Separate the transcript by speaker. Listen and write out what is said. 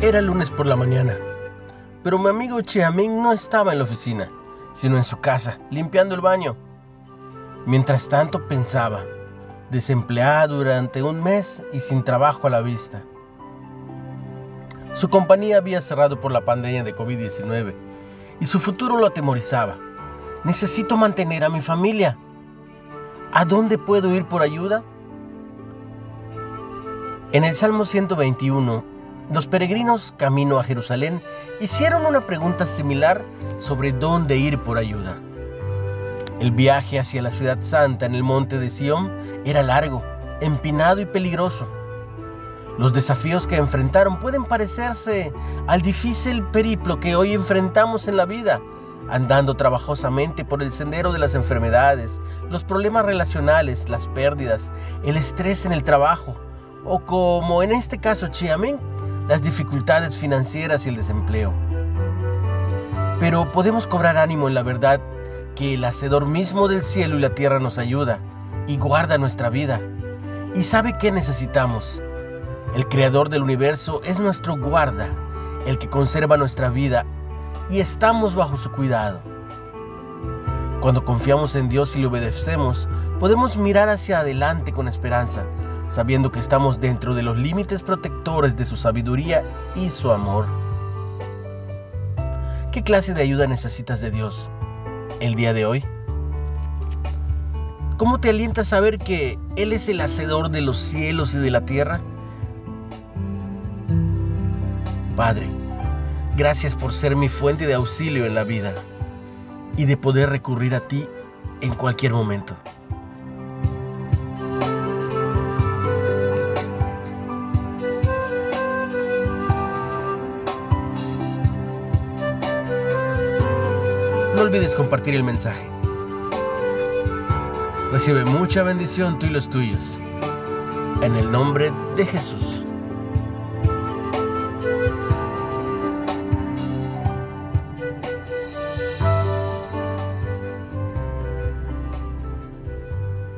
Speaker 1: Era lunes por la mañana, pero mi amigo Chiamín no estaba en la oficina, sino en su casa, limpiando el baño. Mientras tanto pensaba, desempleado durante un mes y sin trabajo a la vista. Su compañía había cerrado por la pandemia de COVID-19 y su futuro lo atemorizaba. Necesito mantener a mi familia. ¿A dónde puedo ir por ayuda? En el Salmo 121, los peregrinos camino a Jerusalén hicieron una pregunta similar sobre dónde ir por ayuda. El viaje hacia la ciudad santa en el monte de Sión era largo, empinado y peligroso. Los desafíos que enfrentaron pueden parecerse al difícil periplo que hoy enfrentamos en la vida, andando trabajosamente por el sendero de las enfermedades, los problemas relacionales, las pérdidas, el estrés en el trabajo, o como en este caso Chiamén, las dificultades financieras y el desempleo. Pero podemos cobrar ánimo en la verdad que el Hacedor mismo del cielo y la tierra nos ayuda y guarda nuestra vida y sabe qué necesitamos. El Creador del universo es nuestro guarda, el que conserva nuestra vida y estamos bajo su cuidado. Cuando confiamos en Dios y le obedecemos, podemos mirar hacia adelante con esperanza sabiendo que estamos dentro de los límites protectores de su sabiduría y su amor. ¿Qué clase de ayuda necesitas de Dios el día de hoy? ¿Cómo te alienta saber que Él es el hacedor de los cielos y de la tierra? Padre, gracias por ser mi fuente de auxilio en la vida y de poder recurrir a ti en cualquier momento. No olvides compartir el mensaje. Recibe mucha bendición tú y los tuyos. En el nombre de Jesús.